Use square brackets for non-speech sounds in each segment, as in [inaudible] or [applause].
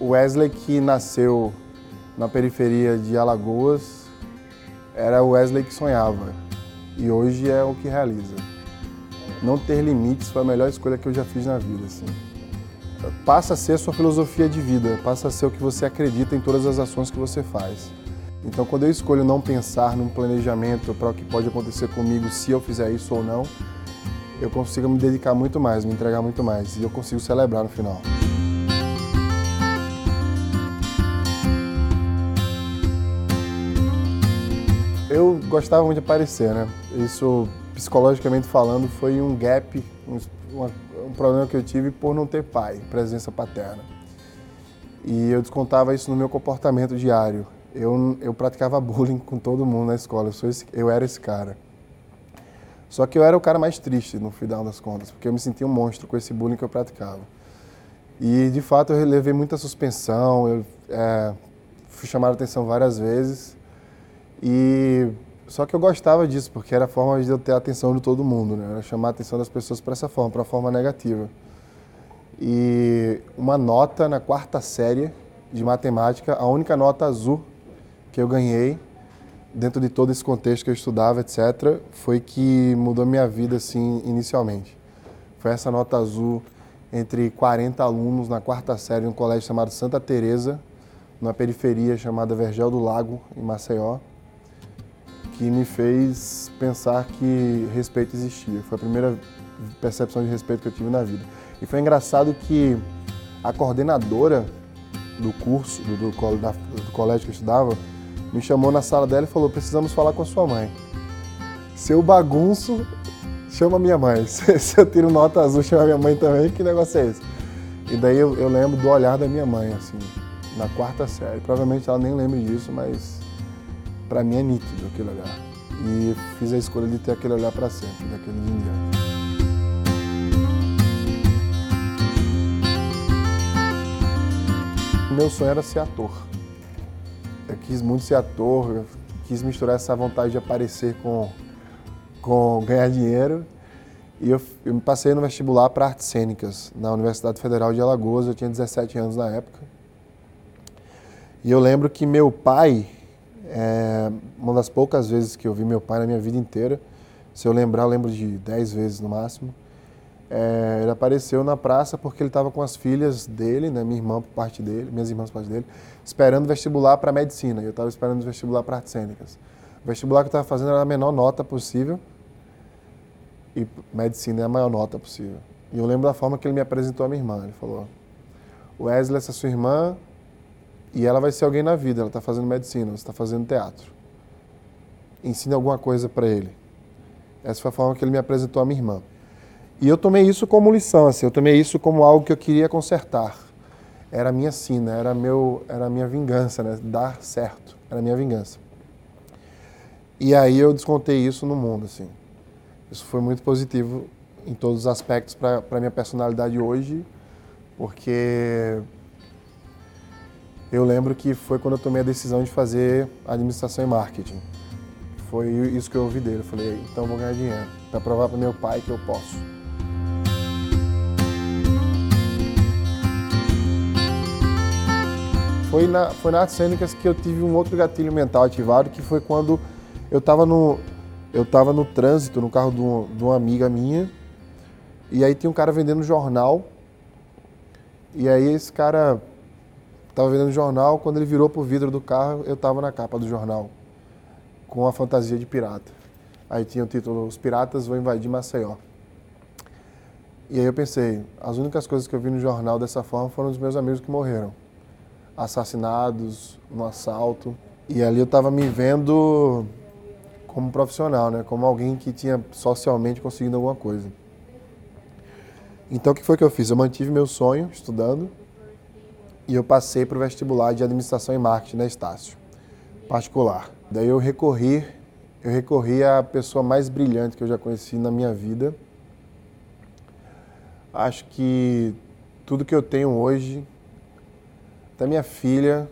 O Wesley que nasceu na periferia de Alagoas era o Wesley que sonhava e hoje é o que realiza. Não ter limites foi a melhor escolha que eu já fiz na vida. Assim. Passa a ser sua filosofia de vida, passa a ser o que você acredita em todas as ações que você faz. Então, quando eu escolho não pensar num planejamento para o que pode acontecer comigo se eu fizer isso ou não, eu consigo me dedicar muito mais, me entregar muito mais e eu consigo celebrar no final. Eu gostava muito de aparecer, né? Isso, psicologicamente falando, foi um gap, um, um problema que eu tive por não ter pai, presença paterna. E eu descontava isso no meu comportamento diário. Eu, eu praticava [laughs] bullying com todo mundo na escola, eu, sou esse, eu era esse cara. Só que eu era o cara mais triste no final das contas, porque eu me sentia um monstro com esse bullying que eu praticava. E de fato eu levei muita suspensão, eu é, fui chamado a atenção várias vezes. E só que eu gostava disso, porque era a forma de eu ter a atenção de todo mundo, né? Era chamar a atenção das pessoas para essa forma, para a forma negativa. E uma nota na quarta série de matemática, a única nota azul que eu ganhei dentro de todo esse contexto que eu estudava, etc., foi que mudou minha vida assim inicialmente. Foi essa nota azul entre 40 alunos na quarta série em um colégio chamado Santa Teresa, numa periferia chamada Vergel do Lago, em Maceió, que me fez pensar que respeito existia. Foi a primeira percepção de respeito que eu tive na vida. E foi engraçado que a coordenadora do curso, do, do, do colégio que eu estudava, me chamou na sala dela e falou: precisamos falar com a sua mãe. Se eu bagunço, chama minha mãe. [laughs] Se eu tiro nota azul, chama minha mãe também. Que negócio é esse? E daí eu, eu lembro do olhar da minha mãe, assim, na quarta série. Provavelmente ela nem lembra disso, mas para mim é nítido aquele olhar. E fiz a escolha de ter aquele olhar para sempre, daquele dia em diante. Meu sonho era ser ator. Eu quis muito ser ator, quis misturar essa vontade de aparecer com, com ganhar dinheiro. E eu, eu me passei no vestibular para artes cênicas na Universidade Federal de Alagoas. Eu tinha 17 anos na época. E eu lembro que meu pai, é, uma das poucas vezes que eu vi meu pai na minha vida inteira, se eu lembrar, eu lembro de 10 vezes no máximo. É, ele apareceu na praça porque ele estava com as filhas dele, né, minha irmã por parte dele, minhas irmãs por parte dele, esperando vestibular para medicina. Eu estava esperando vestibular para artes cênicas. O vestibular que eu estava fazendo era a menor nota possível e medicina é a maior nota possível. E eu lembro da forma que ele me apresentou a minha irmã. Ele falou: Wesley, essa sua irmã e ela vai ser alguém na vida. Ela está fazendo medicina, está fazendo teatro. Ensine alguma coisa para ele. Essa foi a forma que ele me apresentou a minha irmã. E eu tomei isso como lição, assim, eu tomei isso como algo que eu queria consertar. Era a minha sina, era, meu, era a minha vingança, né? Dar certo, era a minha vingança. E aí eu descontei isso no mundo, assim. Isso foi muito positivo em todos os aspectos para a minha personalidade hoje, porque eu lembro que foi quando eu tomei a decisão de fazer administração e marketing. Foi isso que eu ouvi dele. Eu falei, então eu vou ganhar dinheiro, para provar para meu pai que eu posso. Foi na, foi na Cênicas que eu tive um outro gatilho mental ativado, que foi quando eu estava no, eu tava no trânsito, no carro de, um, de uma amiga minha, e aí tinha um cara vendendo jornal, e aí esse cara estava vendendo jornal, quando ele virou pro vidro do carro, eu estava na capa do jornal, com a fantasia de pirata. Aí tinha o título Os Piratas Vão Invadir Maceió. E aí eu pensei, as únicas coisas que eu vi no jornal dessa forma foram os meus amigos que morreram assassinados no assalto. E ali eu estava me vendo como profissional, né? como alguém que tinha socialmente conseguido alguma coisa. Então o que foi que eu fiz? Eu mantive meu sonho estudando e eu passei para o vestibular de administração e marketing na Estácio, particular. Daí eu recorri, eu recorri à pessoa mais brilhante que eu já conheci na minha vida. Acho que tudo que eu tenho hoje da minha filha,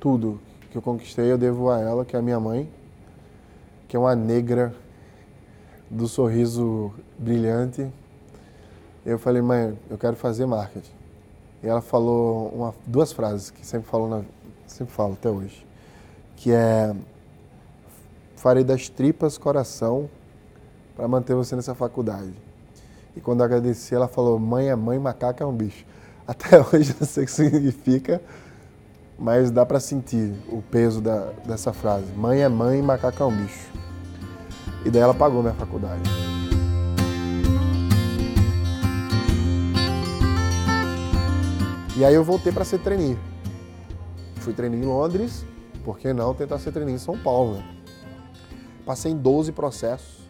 tudo que eu conquistei eu devo a ela, que é a minha mãe, que é uma negra do sorriso brilhante. Eu falei, mãe, eu quero fazer marketing. E ela falou uma, duas frases que sempre falou na, sempre falo até hoje, que é farei das tripas coração para manter você nessa faculdade. E quando eu agradeci, ela falou: mãe é mãe, macaco é um bicho. [laughs] Até hoje não sei o que significa, mas dá para sentir o peso da, dessa frase. Mãe é mãe, macaco é um bicho. E daí ela pagou minha faculdade. E aí eu voltei para ser trainee. Fui trainee em Londres, por que não tentar ser trainee em São Paulo, né? Passei em 12 processos.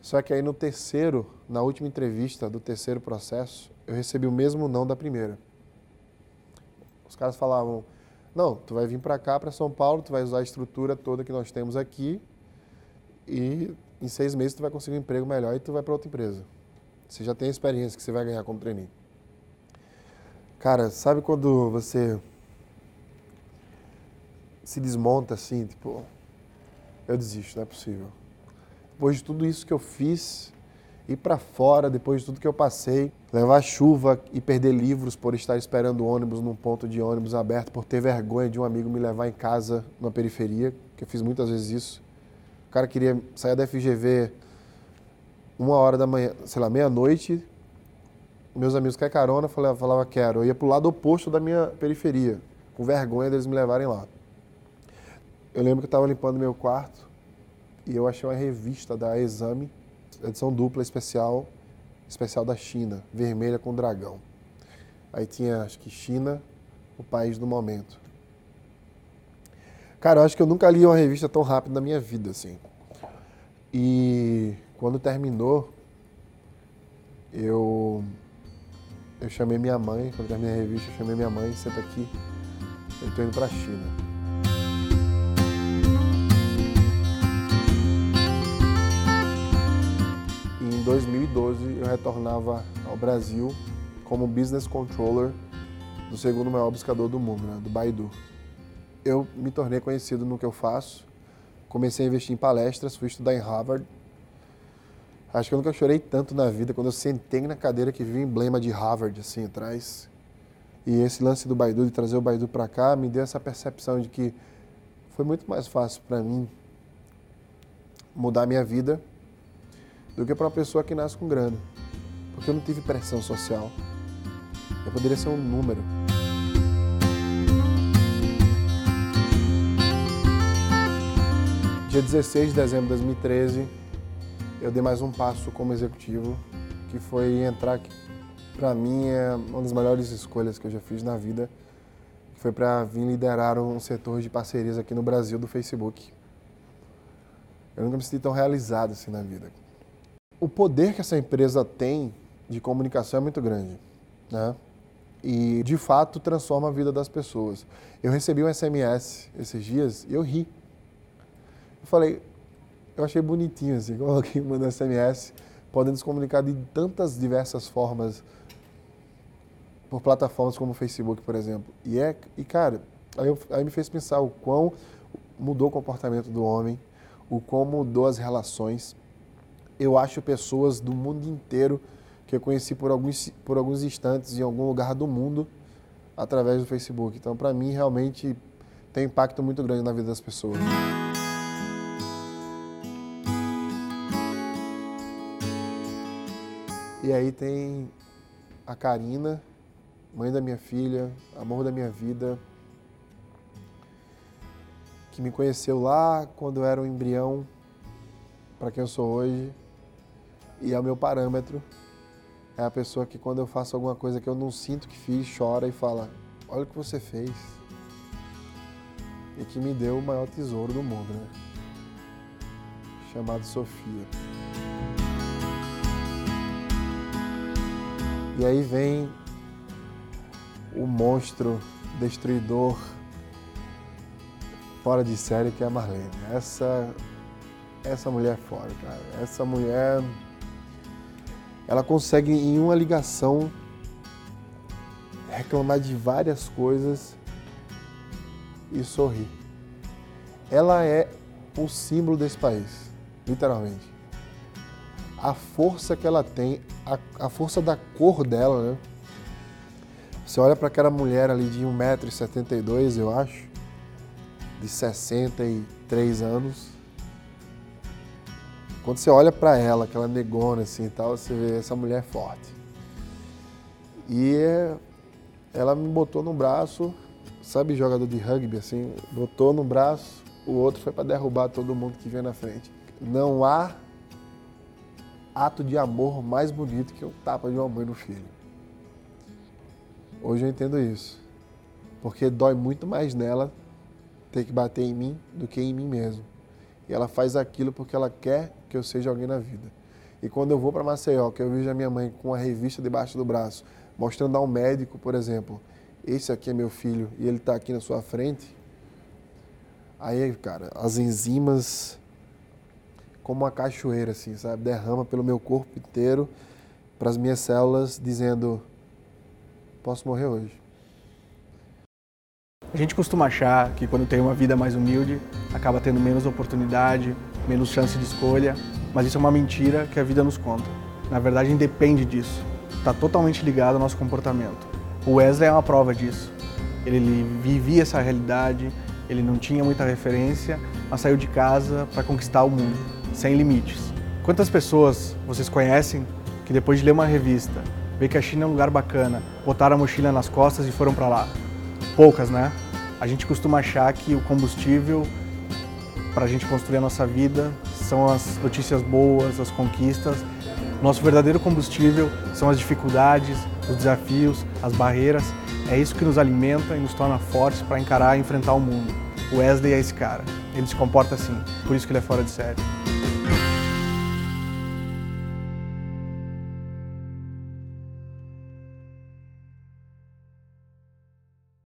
Só que aí no terceiro, na última entrevista do terceiro processo, eu recebi o mesmo não da primeira. Os caras falavam: "Não, tu vai vir para cá, para São Paulo, tu vai usar a estrutura toda que nós temos aqui e em seis meses tu vai conseguir um emprego melhor e tu vai para outra empresa. Você já tem a experiência que você vai ganhar como trainee." Cara, sabe quando você se desmonta assim, tipo, eu desisto, não é possível. Depois de tudo isso que eu fiz, ir para fora, depois de tudo que eu passei, levar chuva e perder livros por estar esperando ônibus num ponto de ônibus aberto, por ter vergonha de um amigo me levar em casa na periferia, que eu fiz muitas vezes isso. O cara queria sair da FGV uma hora da manhã, sei lá, meia-noite, meus amigos quer carona, falava, falava quero. Eu ia pro lado oposto da minha periferia, com vergonha deles me levarem lá. Eu lembro que eu estava limpando meu quarto e eu achei uma revista da Exame, edição dupla especial, especial da China, vermelha com dragão. Aí tinha, acho que China, o país do momento. Cara, eu acho que eu nunca li uma revista tão rápido na minha vida, assim. E quando terminou, eu eu chamei minha mãe, quando terminei a revista, eu chamei minha mãe, senta aqui, eu estou indo para a China. Em 2012 eu retornava ao Brasil como Business Controller do segundo maior buscador do mundo, né, do Baidu. Eu me tornei conhecido no que eu faço, comecei a investir em palestras, fui estudar em Harvard, Acho que eu nunca chorei tanto na vida quando eu sentei na cadeira que viu o emblema de Harvard assim atrás. E esse lance do Baidu, de trazer o Baidu para cá, me deu essa percepção de que foi muito mais fácil para mim mudar minha vida do que para uma pessoa que nasce com grana. Porque eu não tive pressão social. Eu poderia ser um número. Dia 16 de dezembro de 2013, eu dei mais um passo como executivo, que foi entrar, que para mim é uma das melhores escolhas que eu já fiz na vida, que foi para vir liderar um setor de parcerias aqui no Brasil do Facebook. Eu nunca me senti tão realizado assim na vida. O poder que essa empresa tem de comunicação é muito grande, né? E de fato transforma a vida das pessoas. Eu recebi um SMS esses dias e eu ri. Eu falei, eu achei bonitinho, assim, como alguém manda SMS, podendo se comunicar de tantas diversas formas por plataformas como o Facebook, por exemplo. E, é, e cara, aí, eu, aí me fez pensar o quão mudou o comportamento do homem, o quão mudou as relações. Eu acho pessoas do mundo inteiro que eu conheci por alguns, por alguns instantes em algum lugar do mundo através do Facebook. Então, para mim, realmente tem impacto muito grande na vida das pessoas. E aí tem a Karina, mãe da minha filha, amor da minha vida, que me conheceu lá quando eu era um embrião para quem eu sou hoje. E é o meu parâmetro. É a pessoa que quando eu faço alguma coisa que eu não sinto que fiz, chora e fala: "Olha o que você fez". E que me deu o maior tesouro do mundo, né? Chamado Sofia. E aí vem o monstro destruidor fora de série que é a Marlene. Essa essa mulher é fora, cara. Essa mulher ela consegue em uma ligação reclamar de várias coisas e sorrir. Ela é o símbolo desse país, literalmente a força que ela tem, a, a força da cor dela, né? Você olha para aquela mulher ali de 1,72m, eu acho, de 63 anos. Quando você olha para ela, aquela negona assim e tal, você vê essa mulher forte. E ela me botou no braço, sabe jogador de rugby assim, botou no braço, o outro foi para derrubar todo mundo que vinha na frente. Não há ato de amor mais bonito que o tapa de uma mãe no filho. Hoje eu entendo isso. Porque dói muito mais nela ter que bater em mim do que em mim mesmo. E ela faz aquilo porque ela quer que eu seja alguém na vida. E quando eu vou para Maceió, que eu vejo a minha mãe com a revista debaixo do braço, mostrando a um médico, por exemplo, esse aqui é meu filho e ele está aqui na sua frente, aí, cara, as enzimas como uma cachoeira, assim, sabe? Derrama pelo meu corpo inteiro, para as minhas células, dizendo: posso morrer hoje. A gente costuma achar que quando tem uma vida mais humilde, acaba tendo menos oportunidade, menos chance de escolha, mas isso é uma mentira que a vida nos conta. Na verdade, independe disso. Está totalmente ligado ao nosso comportamento. O Wesley é uma prova disso. Ele vivia essa realidade, ele não tinha muita referência, mas saiu de casa para conquistar o mundo sem limites. Quantas pessoas vocês conhecem que depois de ler uma revista, ver que a China é um lugar bacana, botaram a mochila nas costas e foram para lá? Poucas, né? A gente costuma achar que o combustível para a gente construir a nossa vida são as notícias boas, as conquistas. Nosso verdadeiro combustível são as dificuldades, os desafios, as barreiras. É isso que nos alimenta e nos torna fortes para encarar e enfrentar o mundo. O Wesley é esse cara. Ele se comporta assim, por isso que ele é fora de série.